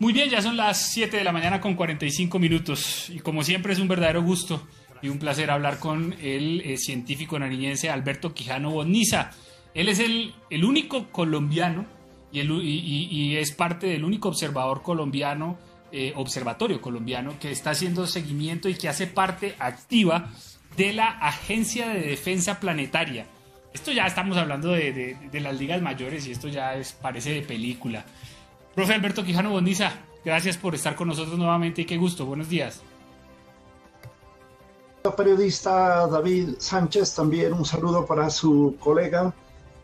Muy bien, ya son las 7 de la mañana con 45 minutos y como siempre es un verdadero gusto y un placer hablar con el eh, científico nariñense Alberto Quijano Boniza. Él es el, único colombiano y, es parte del único observador colombiano, eh, observatorio colombiano, que está haciendo seguimiento y que hace parte activa de la Agencia de Defensa Planetaria. Esto ya estamos hablando de, las ligas mayores y esto ya parece de película. Profe Alberto Quijano Bondiza, gracias por estar con nosotros nuevamente y qué gusto. Buenos días. Periodista David Sánchez, también un saludo para su colega,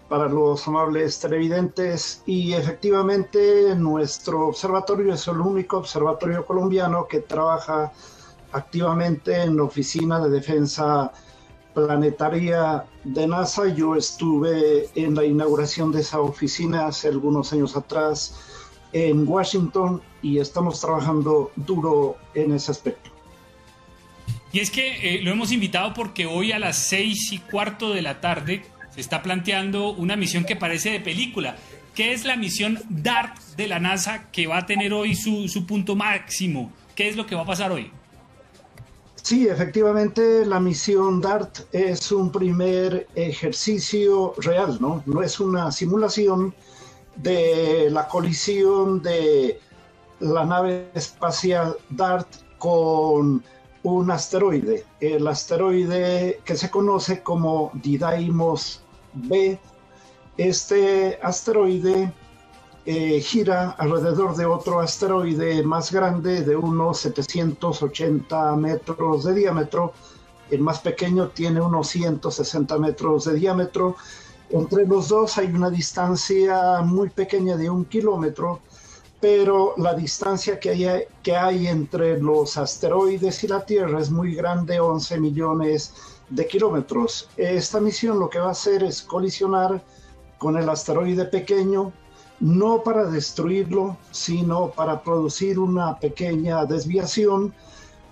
para los amables televidentes y efectivamente nuestro observatorio es el único observatorio colombiano que trabaja activamente en la Oficina de Defensa Planetaria de NASA. Yo estuve en la inauguración de esa oficina hace algunos años atrás en Washington y estamos trabajando duro en ese aspecto. Y es que eh, lo hemos invitado porque hoy a las seis y cuarto de la tarde se está planteando una misión que parece de película, que es la misión DART de la NASA que va a tener hoy su, su punto máximo. ¿Qué es lo que va a pasar hoy? Sí, efectivamente, la misión DART es un primer ejercicio real, ¿no? No es una simulación, de la colisión de la nave espacial DART con un asteroide, el asteroide que se conoce como Didymos B. Este asteroide eh, gira alrededor de otro asteroide más grande de unos 780 metros de diámetro. El más pequeño tiene unos 160 metros de diámetro entre los dos hay una distancia muy pequeña de un kilómetro, pero la distancia que hay, entre los asteroides y la Tierra es muy grande, 11 millones de kilómetros. Esta misión lo que va a hacer es colisionar con el asteroide pequeño, no para destruirlo, sino para producir una pequeña desviación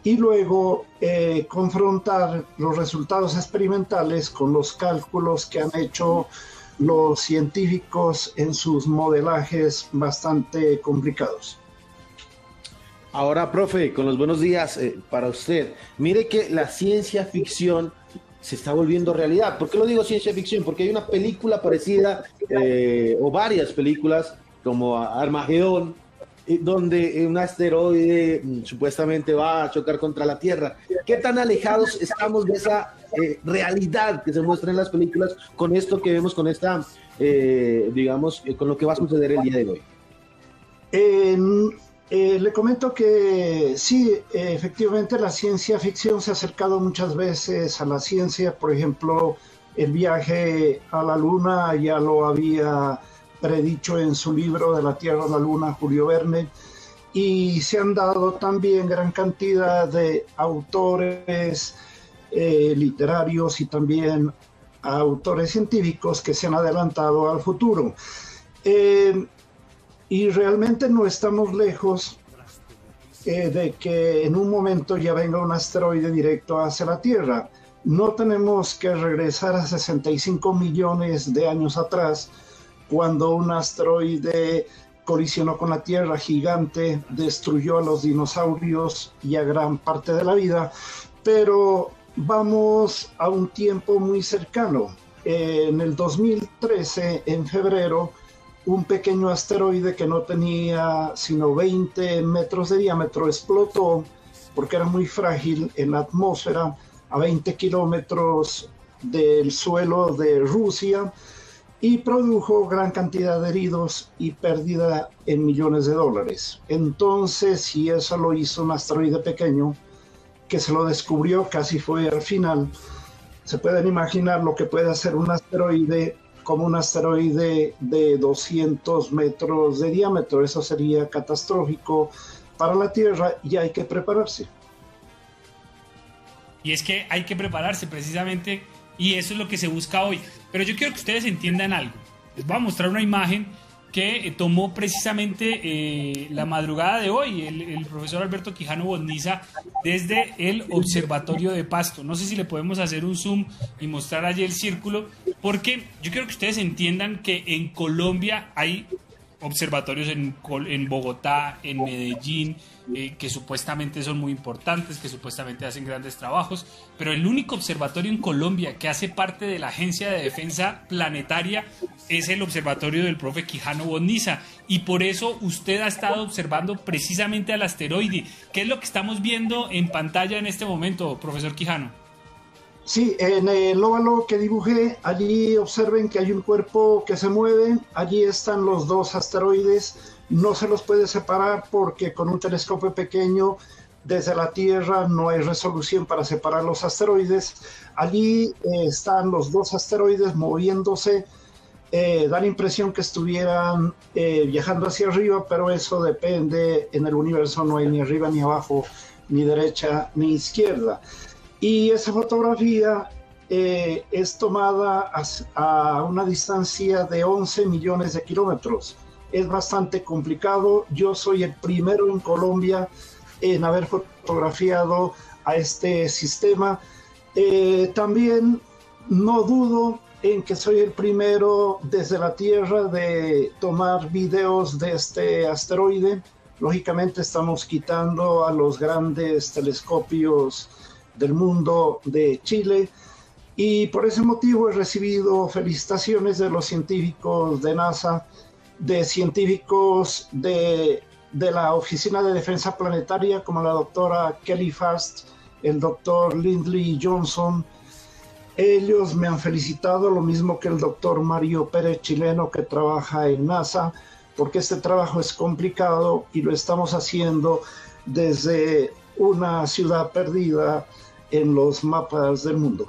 y luego eh, confrontar los resultados experimentales con los cálculos que han hecho los científicos en sus modelajes bastante complicados. Ahora, profe, con los buenos días eh, para usted. Mire que la ciencia ficción se está volviendo realidad. ¿Por qué lo digo ciencia ficción? Porque hay una película parecida eh, o varias películas como Armagedón, donde un asteroide mm, supuestamente va a chocar contra la Tierra. ¿Qué tan alejados estamos de esa eh, realidad que se muestra en las películas con esto que vemos, con esta, eh, digamos, eh, con lo que va a suceder el día de hoy? le comento que sí, efectivamente la ciencia ficción se ha acercado muchas veces a la ciencia, por ejemplo, el viaje a la Luna ya lo había predicho en su libro de la Tierra a la Luna, Julio Verne, y se han dado también gran cantidad de autores eh, literarios y también autores científicos que se han adelantado al futuro. Eh, y realmente no estamos lejos eh, de que en un momento ya venga un asteroide directo hacia la Tierra. No tenemos que regresar a 65 millones de años atrás cuando un asteroide colisionó con la Tierra gigante, destruyó a los dinosaurios y a gran parte de la vida, pero vamos a un tiempo muy cercano. En el 2013, en febrero, un pequeño asteroide que no tenía sino 20 metros de diámetro explotó porque era muy frágil en la atmósfera a 20 kilómetros del suelo de Rusia y produjo gran cantidad de heridos y pérdida en millones de dólares. Entonces, si eso lo hizo un asteroide pequeño, que se lo descubrió casi fue al final, se pueden imaginar lo que puede hacer un asteroide como un asteroide de 200 metros de diámetro. Eso sería catastrófico para la Tierra y hay que prepararse. Y es que hay que prepararse precisamente y eso es lo que se busca hoy. Pero yo quiero que ustedes entiendan algo. Les voy a mostrar una imagen que eh, tomó precisamente eh, la madrugada de hoy el, profesor Alberto Quijano Bonniza desde el Observatorio de Pasto. No sé si le podemos hacer un zoom y mostrar allí el círculo, porque yo quiero que ustedes entiendan que en Colombia hay observatorios en, Bogotá, en Medellín, eh, que supuestamente son muy importantes, que supuestamente hacen grandes trabajos, pero el único observatorio en Colombia que hace parte de la Agencia de Defensa Planetaria es el observatorio del profe Quijano Boniza. Y por eso usted ha estado observando precisamente al asteroide. ¿Qué es lo que estamos viendo en pantalla en este momento, profesor Quijano? Sí, en el óvalo que dibujé, allí observen que hay un cuerpo que se mueve, allí están los dos asteroides, no se los puede separar porque con un telescopio pequeño desde la Tierra no hay resolución para separar los asteroides. Allí eh, están los dos asteroides moviéndose, eh, da la impresión que estuvieran eh, viajando hacia arriba, pero eso depende, en el universo no hay ni arriba ni abajo, ni derecha ni izquierda. Y esa fotografía eh, es tomada a, una distancia de 11 millones de kilómetros. Es bastante complicado. Yo soy el primero en Colombia en haber fotografiado a este sistema. Eh, también no dudo en que soy el primero desde la Tierra de tomar videos de este asteroide. Lógicamente estamos quitando a los grandes telescopios del mundo de Chile y por ese motivo he recibido felicitaciones de los científicos de NASA, de científicos de, de la Oficina de Defensa Planetaria como la doctora Kelly Fast, el doctor Lindley Johnson. Ellos me han felicitado, lo mismo que el doctor Mario Pérez, chileno, que trabaja en NASA, porque este trabajo es complicado y lo estamos haciendo desde una ciudad perdida en los mapas del mundo.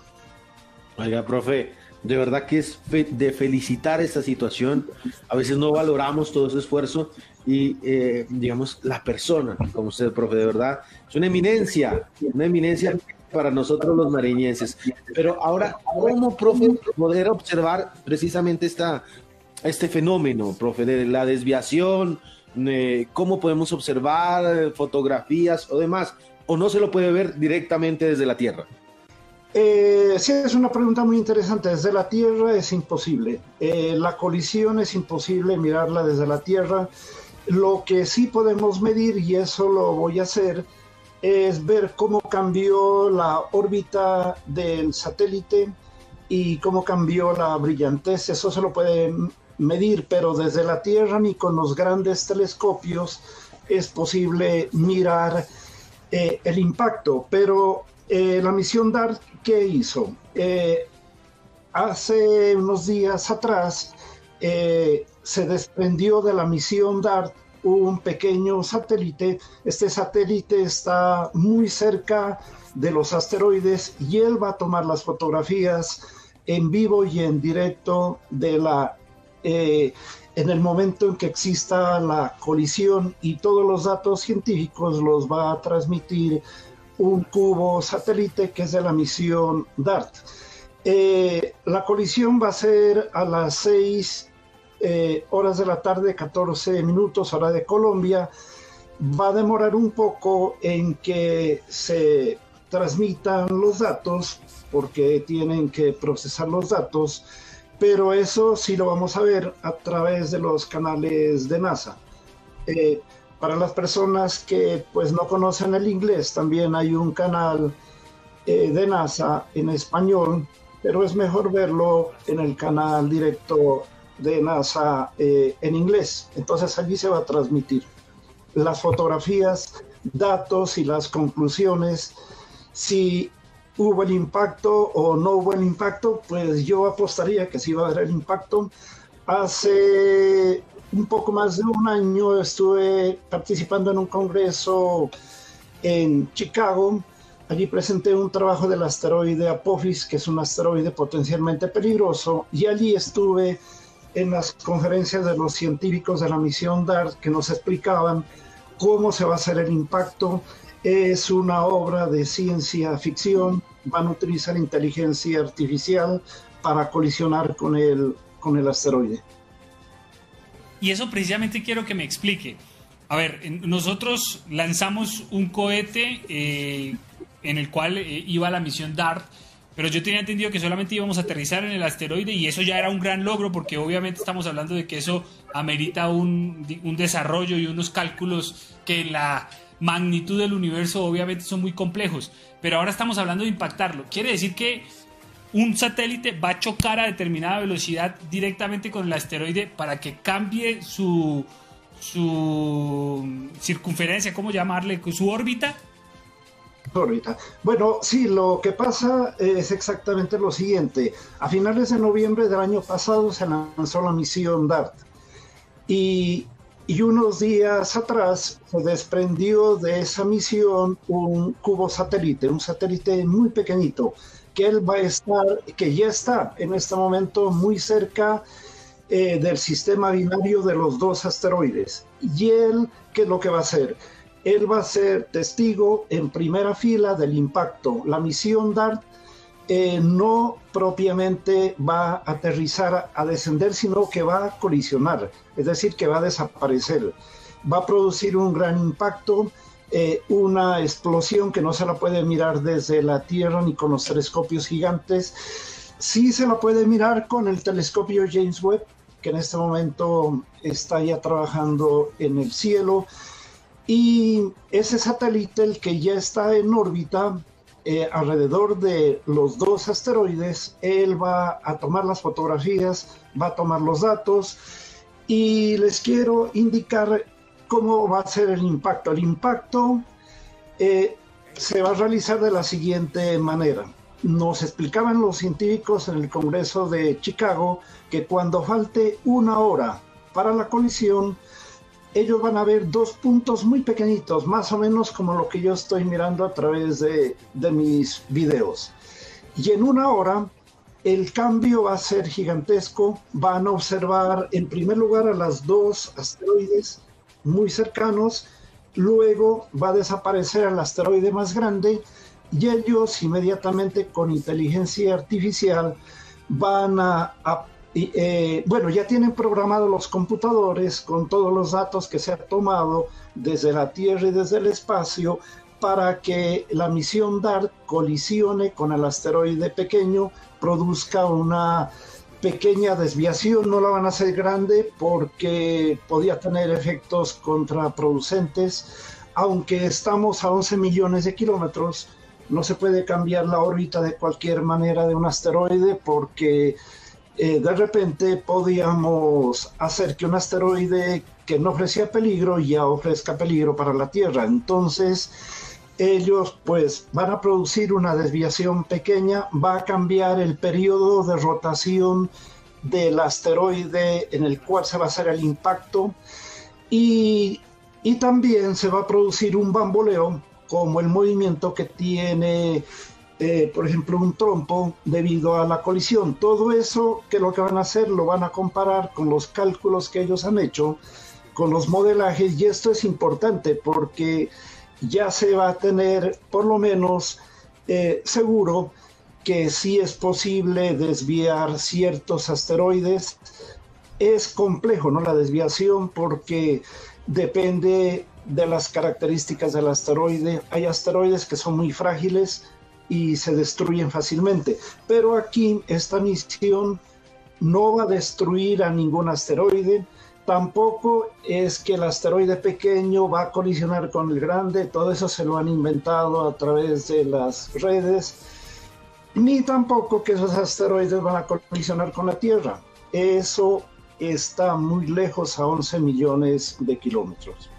Oiga, profe, de verdad que es de felicitar esta situación. A veces no valoramos todo ese esfuerzo y, eh, digamos, la persona, como usted, profe, de verdad, es una eminencia, una eminencia para nosotros los mariñenses. Pero ahora, ¿cómo, profe, poder observar precisamente esta, este fenómeno, profe, de la desviación? ¿Cómo podemos observar fotografías o demás? O no se lo puede ver directamente desde la Tierra? Eh, sí, es una pregunta muy interesante. Desde la Tierra es imposible. Eh, la colisión es imposible mirarla desde la Tierra. Lo que sí podemos medir, y eso lo voy a hacer, es ver cómo cambió la órbita del satélite y cómo cambió la brillantez. Eso se lo puede medir, pero desde la Tierra ni con los grandes telescopios es posible mirar eh, el impacto, pero eh, la misión DART, ¿qué hizo? Eh, hace unos días atrás se desprendió de la misión DART un pequeño satélite. Este satélite está muy cerca de los asteroides y él va a tomar las fotografías en vivo y en directo de la en el momento en que exista la colisión y todos los datos científicos los va a transmitir un cubo satélite que es de la misión DART. Eh, la colisión va a ser a las 6 eh, horas de la tarde, 14 minutos hora de Colombia. Va a demorar un poco en que se transmitan los datos porque tienen que procesar los datos pero eso sí lo vamos a ver a través de los canales de NASA. Eh, para las personas que pues no conocen el inglés, también hay un canal eh, de NASA en español, pero es mejor verlo en el canal directo de NASA eh, en inglés. Entonces allí se va a transmitir las fotografías, datos y las conclusiones. Si hubo el impacto o no hubo el impacto, pues yo apostaría que sí va a haber el impacto. Hace un poco más de un año estuve participando en un congreso en Chicago. Allí presenté un trabajo del asteroide Apophis, que es un asteroide potencialmente peligroso, y allí estuve en las conferencias de los científicos de la misión DART que nos explicaban cómo se va a hacer el impacto, es una obra de ciencia ficción. Van a utilizar inteligencia artificial para colisionar con el, con el asteroide. Y eso precisamente quiero que me explique. A ver, nosotros lanzamos un cohete eh, en el cual eh, iba la misión DART pero yo tenía entendido que solamente íbamos a aterrizar en el asteroide y eso ya era un gran logro porque obviamente estamos hablando de que eso amerita un, un desarrollo y unos cálculos que la magnitud del universo obviamente son muy complejos, pero ahora estamos hablando de impactarlo. Quiere decir que un satélite va a chocar a determinada velocidad directamente con el asteroide para que cambie su, su circunferencia, ¿cómo llamarle? Su órbita. Órbita. Bueno, sí, lo que pasa es exactamente lo siguiente. A finales de noviembre del año pasado se lanzó la misión DART. Y y unos días atrás se desprendió de esa misión un cubo satélite, un satélite muy pequeñito, que él va a estar, que ya está en este momento muy cerca eh, del sistema binario de los dos asteroides. Y él, ¿qué es lo que va a hacer? Él va a ser testigo en primera fila del impacto. La misión DART eh, no propiamente va a aterrizar, a descender, sino que va a colisionar, es decir, que va a desaparecer. Va a producir un gran impacto, eh, una explosión que no se la puede mirar desde la Tierra ni con los telescopios gigantes. Sí se la puede mirar con el telescopio James Webb, que en este momento está ya trabajando en el cielo. Y ese satélite, el que ya está en órbita, eh, alrededor de los dos asteroides, él va a tomar las fotografías, va a tomar los datos y les quiero indicar cómo va a ser el impacto. El impacto eh, se va a realizar de la siguiente manera. Nos explicaban los científicos en el Congreso de Chicago que cuando falte una hora para la colisión, ellos van a ver dos puntos muy pequeñitos, más o menos como lo que yo estoy mirando a través de, mis videos. Y en una hora el cambio va a ser gigantesco. Van a observar en primer lugar a las dos asteroides muy cercanos, luego va a desaparecer el asteroide más grande y ellos inmediatamente con inteligencia artificial van a, a y, eh, bueno, ya tienen programados los computadores con todos los datos que se ha tomado desde la Tierra y desde el espacio para que la misión DART colisione con el asteroide pequeño, produzca una pequeña desviación, no la van a hacer grande porque podía tener efectos contraproducentes, aunque estamos a 11 millones de kilómetros, no se puede cambiar la órbita de cualquier manera de un asteroide porque eh, de repente podíamos hacer que un asteroide que no ofrecía peligro ya ofrezca peligro para la Tierra. Entonces, ellos pues van a producir una desviación pequeña, va a cambiar el periodo de rotación del asteroide en el cual se va a hacer el impacto y, y también se va a producir un bamboleo como el movimiento que tiene eh, por ejemplo, un trompo debido a la colisión. Todo eso que lo que van a hacer lo van a comparar con los cálculos que ellos han hecho, con los modelajes, y esto es importante porque ya se va a tener por lo menos eh, seguro que sí es posible desviar ciertos asteroides. Es complejo, ¿no? La desviación porque depende de las características del asteroide. Hay asteroides que son muy frágiles, y se destruyen fácilmente. Pero aquí esta misión no va a destruir a ningún asteroide, tampoco es que el asteroide pequeño va a colisionar con el grande, todo eso se lo han inventado a través de las redes, ni tampoco que esos asteroides van a colisionar con la Tierra. Eso está muy lejos a 11 millones de kilómetros.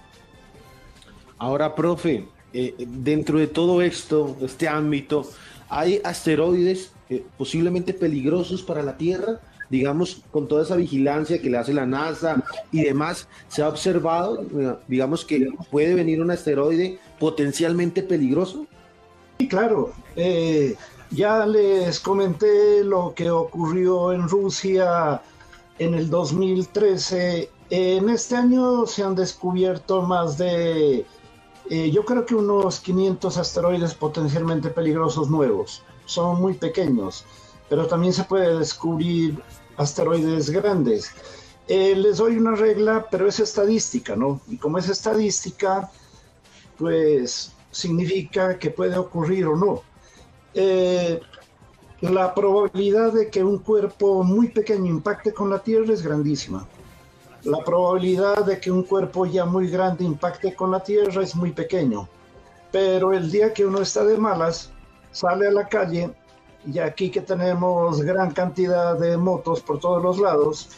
Ahora, profe, eh, dentro de todo esto, este ámbito, hay asteroides eh, posiblemente peligrosos para la Tierra, digamos, con toda esa vigilancia que le hace la NASA y demás, se ha observado, eh, digamos, que puede venir un asteroide potencialmente peligroso. Sí, claro. ya les comenté lo que ocurrió en Rusia en el 2013. En este año se han descubierto más de eh, yo creo que unos 500 asteroides potencialmente peligrosos nuevos. Son muy pequeños, pero también se puede descubrir asteroides grandes. Eh, les doy una regla, pero es estadística, ¿no? Y como es estadística, pues significa que puede ocurrir o no. Eh, la probabilidad de que un cuerpo muy pequeño impacte con la Tierra es grandísima. La probabilidad de que un cuerpo ya muy grande impacte con la Tierra es muy pequeño. Pero el día que uno está de malas, sale a la calle y aquí que tenemos gran cantidad de motos por todos los lados,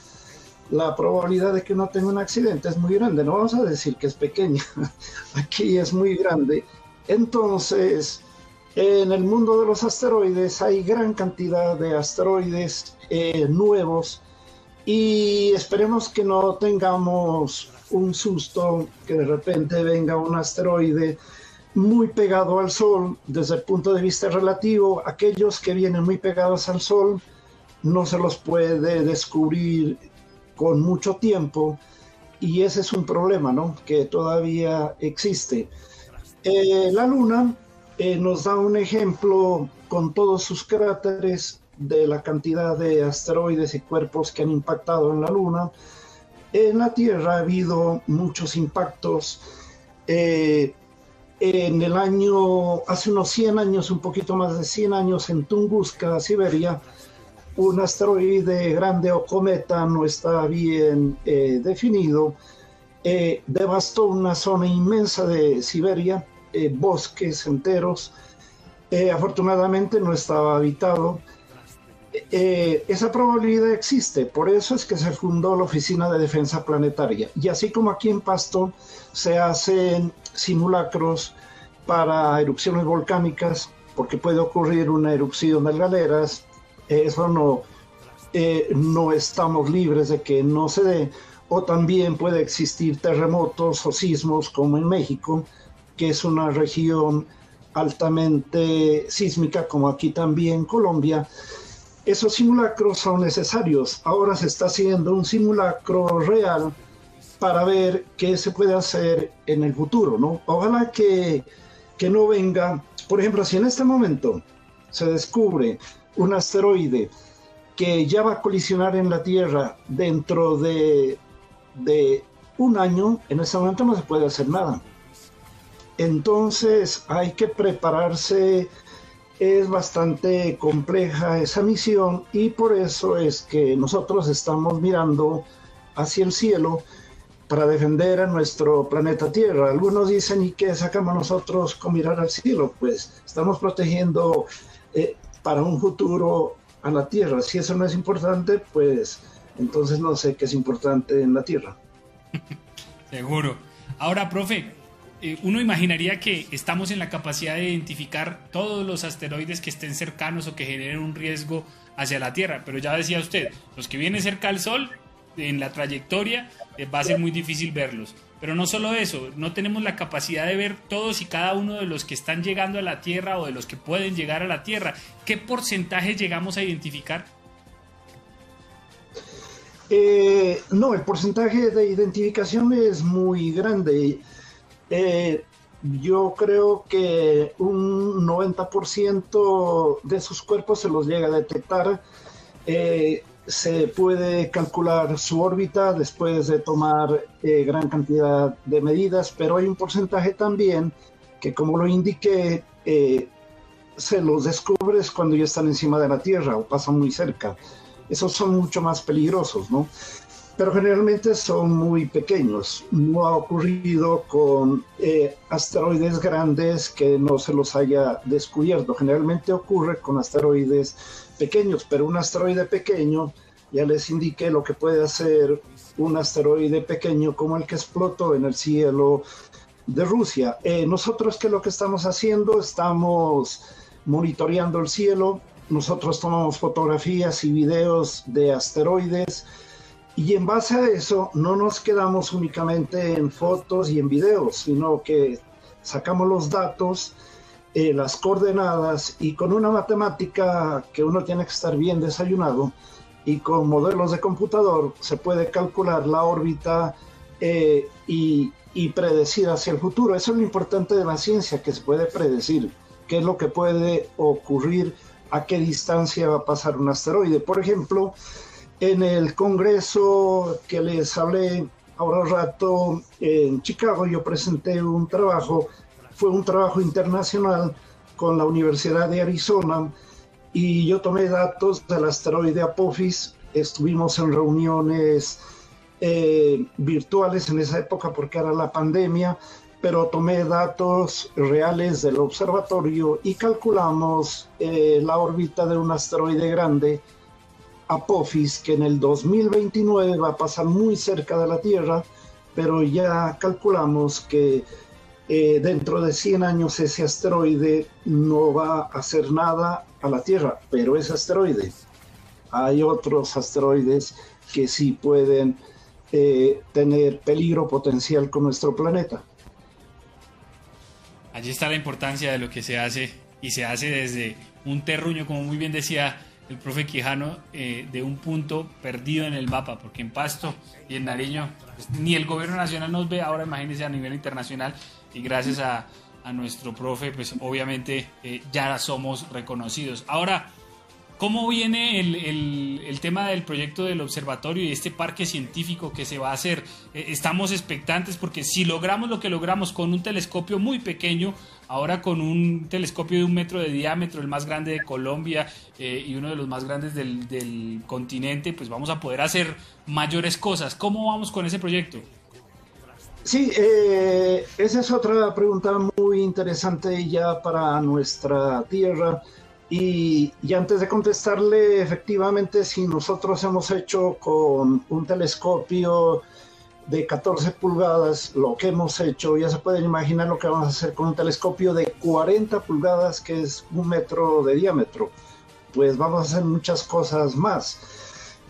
la probabilidad de que uno tenga un accidente es muy grande. No vamos a decir que es pequeña, aquí es muy grande. Entonces, en el mundo de los asteroides hay gran cantidad de asteroides eh, nuevos y esperemos que no tengamos un susto, que de repente venga un asteroide muy pegado al Sol desde el punto de vista relativo. Aquellos que vienen muy pegados al Sol no se los puede descubrir con mucho tiempo y ese es un problema, ¿no? Que todavía existe. Eh, la Luna eh, nos da un ejemplo con todos sus cráteres de la cantidad de asteroides y cuerpos que han impactado en la Luna. En la Tierra ha habido muchos impactos. Eh, en el año, hace unos 100 años, un poquito más de 100 años, en Tunguska, Siberia, un asteroide grande o cometa, no está bien eh, definido, devastó una zona inmensa de Siberia eh, bosques enteros. Eh, afortunadamente no estaba habitado. Eh, esa probabilidad existe, por eso es que se fundó la Oficina de Defensa Planetaria. Y así como aquí en Pasto se hacen simulacros para erupciones volcánicas, porque puede ocurrir una erupción de galeras, eso no, no estamos libres de que no se dé, o también puede existir terremotos o sismos como en México, que es una región altamente sísmica, como aquí también Colombia, esos simulacros son necesarios. Ahora se está haciendo un simulacro real para ver qué se puede hacer en el futuro, ¿no? Ojalá que, que no venga, por ejemplo, si en este momento se descubre un asteroide que ya va a colisionar en la Tierra dentro de, de un año, en ese momento no se puede hacer nada. Entonces hay que prepararse, es bastante compleja esa misión y por eso es que nosotros estamos mirando hacia el cielo para defender a nuestro planeta Tierra. Algunos dicen, ¿y qué sacamos nosotros con mirar al cielo? Pues estamos protegiendo eh, para un futuro a la Tierra. Si eso no es importante, pues entonces no sé qué es importante en la Tierra. Seguro. Ahora, profe, eh, uno imaginaría que estamos en la capacidad de identificar todos los asteroides que estén cercanos o que generen un riesgo hacia la Tierra, pero ya decía usted, los que vienen cerca al Sol, en la trayectoria, eh, va a ser muy difícil verlos. Pero no solo eso, no tenemos la capacidad de ver todos y cada uno de los que están llegando a la Tierra o de los que pueden llegar a la Tierra. ¿Qué porcentaje llegamos a identificar? Eh, no, el porcentaje de identificación es muy grande. Eh, yo creo que un 90% de sus cuerpos se los llega a detectar. Eh, se puede calcular su órbita después de tomar eh, gran cantidad de medidas, pero hay un porcentaje también que, como lo indiqué, se los descubres cuando ya están encima de la Tierra o pasan muy cerca. Esos son mucho más peligrosos, ¿no? Pero generalmente son muy pequeños. No ha ocurrido con eh, asteroides grandes que no se los haya descubierto. Generalmente ocurre con asteroides pequeños, pero un asteroide pequeño, ya les indiqué lo que puede hacer un asteroide pequeño como el que explotó en el cielo de Rusia. Eh, nosotros, ¿qué es lo que estamos haciendo? Estamos monitoreando el cielo. Nosotros tomamos fotografías y videos de asteroides y en base a eso no nos quedamos únicamente en fotos y en videos, sino que sacamos los datos, eh, las coordenadas y con una matemática que uno tiene que estar bien desayunado y con modelos de computador se puede calcular la órbita eh, y, y predecir hacia el futuro. Eso es lo importante de la ciencia, que se puede predecir qué es lo que puede ocurrir, a qué distancia va a pasar un asteroide. Por ejemplo, en el congreso que les hablé ahora un rato en Chicago, yo presenté un trabajo, fue un trabajo internacional con la Universidad de Arizona, y yo tomé datos del asteroide Apophis. Estuvimos en reuniones eh, virtuales en esa época porque era la pandemia, pero tomé datos reales del observatorio y calculamos eh, la órbita de un asteroide grande, Apophis, que en el 2029 va a pasar muy cerca de la Tierra, pero ya calculamos que eh, dentro de 100 años ese asteroide no va a hacer nada a la Tierra, pero ese asteroide. Hay otros asteroides que sí pueden eh, tener peligro potencial con nuestro planeta. Allí está la importancia de lo que se hace y se hace desde un terruño, como muy bien decía el profe Quijano, eh, de un punto perdido en el mapa, porque en Pasto y en Nariño pues, ni el gobierno nacional nos ve, ahora imagínense a nivel internacional y gracias a, nuestro profe, pues obviamente eh, ya somos reconocidos. Ahora, ¿Cómo viene el, tema del proyecto del observatorio y este parque científico que se va a hacer? Eh, estamos expectantes porque si logramos lo que logramos con un telescopio muy pequeño, ahora con un telescopio de un metro de diámetro, el más grande de Colombia eh, y uno de los más grandes del, continente, pues vamos a poder hacer mayores cosas. ¿Cómo vamos con ese proyecto? Sí, eh, esa es otra pregunta muy interesante ya para nuestra tierra. Y, antes de contestarle, efectivamente, si nosotros hemos hecho con un telescopio de 14 pulgadas lo que hemos hecho, ya se pueden imaginar lo que vamos a hacer con un telescopio de 40 pulgadas, que es un metro de diámetro. Pues vamos a hacer muchas cosas más.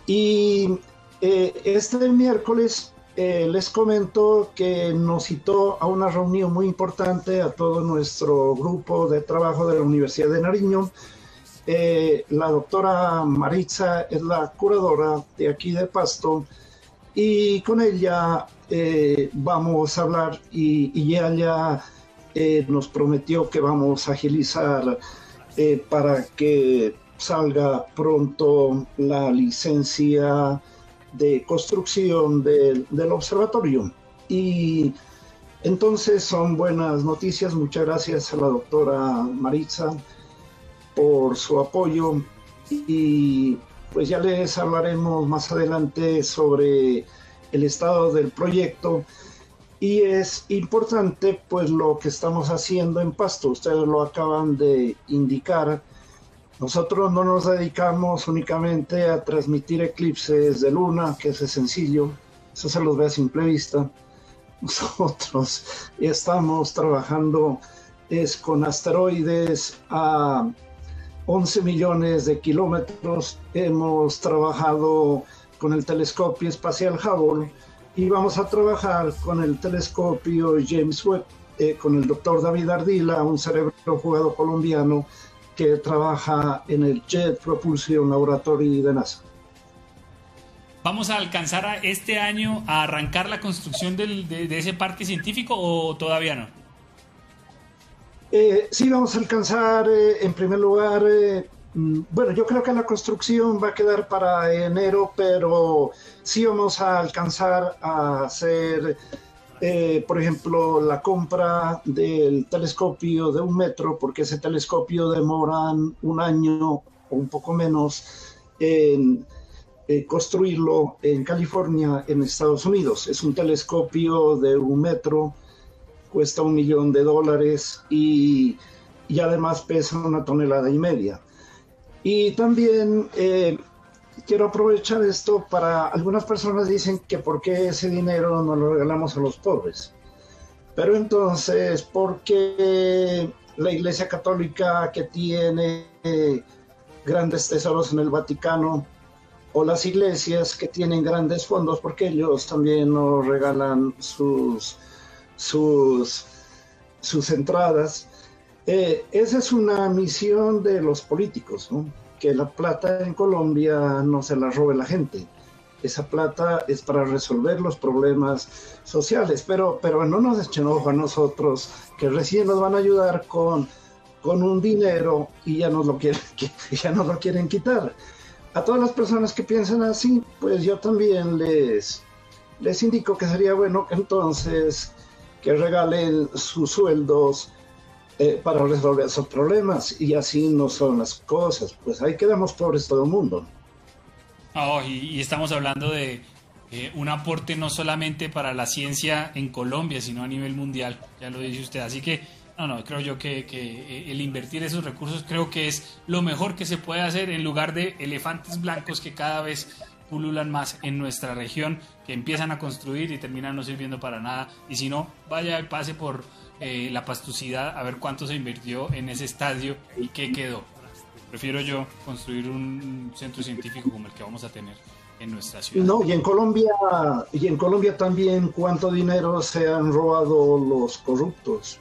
Y eh, este miércoles eh, les comento que nos citó a una reunión muy importante a todo nuestro grupo de trabajo de la Universidad de Nariño. Eh, la doctora Maritza es la curadora de aquí de Pasto y con ella eh, vamos a hablar y, y ella nos prometió que vamos a agilizar para que salga pronto la licencia de construcción del observatorio. Y entonces son buenas noticias. Muchas gracias a la doctora Maritza por su apoyo y pues ya les hablaremos más adelante sobre el estado del proyecto y es importante pues lo que estamos haciendo en Pasto, ustedes lo acaban de indicar, nosotros no nos dedicamos únicamente a transmitir eclipses de luna, que es sencillo, eso se los ve a simple vista. Nosotros estamos trabajando es con asteroides a 11 millones de kilómetros. Hemos trabajado con el telescopio espacial Hubble y vamos a trabajar con el telescopio James Webb, eh, con el doctor David Ardila, un cerebro jugado colombiano que trabaja en el Jet Propulsion Laboratory de NASA. ¿Vamos a alcanzar este año a arrancar la construcción de, ese parque científico o todavía no? Eh, sí, vamos a alcanzar eh, en primer lugar, eh, mm, bueno, yo creo que la construcción va a quedar para enero, pero sí vamos a alcanzar a hacer eh, por ejemplo, la compra del telescopio de un metro, porque ese telescopio demora un año o un poco menos en eh, construirlo en California, en Estados Unidos. Es un telescopio de un metro, cuesta un millón de dólares y, además pesa una tonelada y media. Y también eh, quiero aprovechar esto para algunas personas dicen que por qué ese dinero no lo regalamos a los pobres. Pero entonces, ¿por qué la Iglesia Católica que tiene grandes tesoros en el Vaticano o las iglesias que tienen grandes fondos, porque ellos también nos regalan sus, sus, sus entradas? Eh, esa es una misión de los políticos, ¿no? Que la plata en Colombia no se la robe la gente. Esa plata es para resolver los problemas sociales, pero, pero no nos echen ojo a nosotros, que recién nos van a ayudar con, con un dinero y ya nos, lo quieren, ya nos lo quieren quitar. A todas las personas que piensan así, pues yo también les, les indico que sería bueno entonces que regalen sus sueldos eh, para resolver esos problemas y así no son las cosas. Pues ahí quedamos pobres todo el mundo. Oh, y, estamos hablando de eh, un aporte no solamente para la ciencia en Colombia, sino a nivel mundial, ya lo dice usted. Así que, no, no, creo yo que, que el invertir esos recursos creo que es lo mejor que se puede hacer en lugar de elefantes blancos que cada vez pululan más en nuestra región, que empiezan a construir y terminan no sirviendo para nada. Y si no, vaya pase por eh, la pastucidad a ver cuánto se invirtió en ese estadio y qué quedó. Prefiero yo construir un centro científico como el que vamos a tener en nuestra ciudad. No, y en Colombia, y en Colombia también cuánto dinero se han robado los corruptos.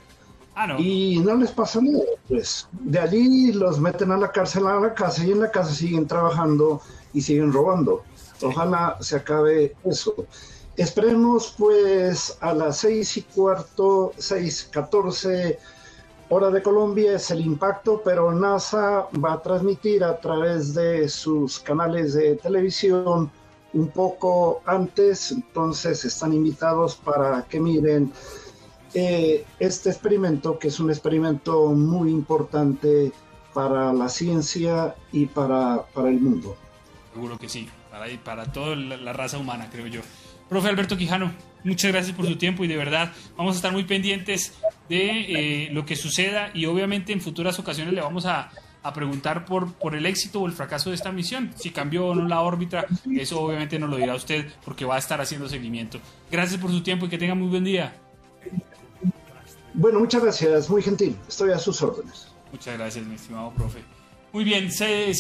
Ah, no. Y no les pasa nada, pues. De allí los meten a la cárcel, a la casa, y en la casa siguen trabajando y siguen robando. Ojalá se acabe eso. Esperemos pues a las seis y cuarto, seis, catorce hora de Colombia es el impacto, pero NASA va a transmitir a través de sus canales de televisión un poco antes, entonces están invitados para que miren eh, este experimento, que es un experimento muy importante para la ciencia y para, para el mundo. Seguro que sí para, para toda la, raza humana, creo yo. Profe Alberto Quijano, muchas gracias por su tiempo y de verdad vamos a estar muy pendientes de eh, lo que suceda y obviamente en futuras ocasiones le vamos a, a, preguntar por, por el éxito o el fracaso de esta misión, si cambió o no la órbita, eso obviamente nos lo dirá usted porque va a estar haciendo seguimiento. Gracias por su tiempo y que tenga muy buen día. Bueno, muchas gracias, muy gentil, estoy a sus órdenes. Muchas gracias, mi estimado profe. Muy bien, se,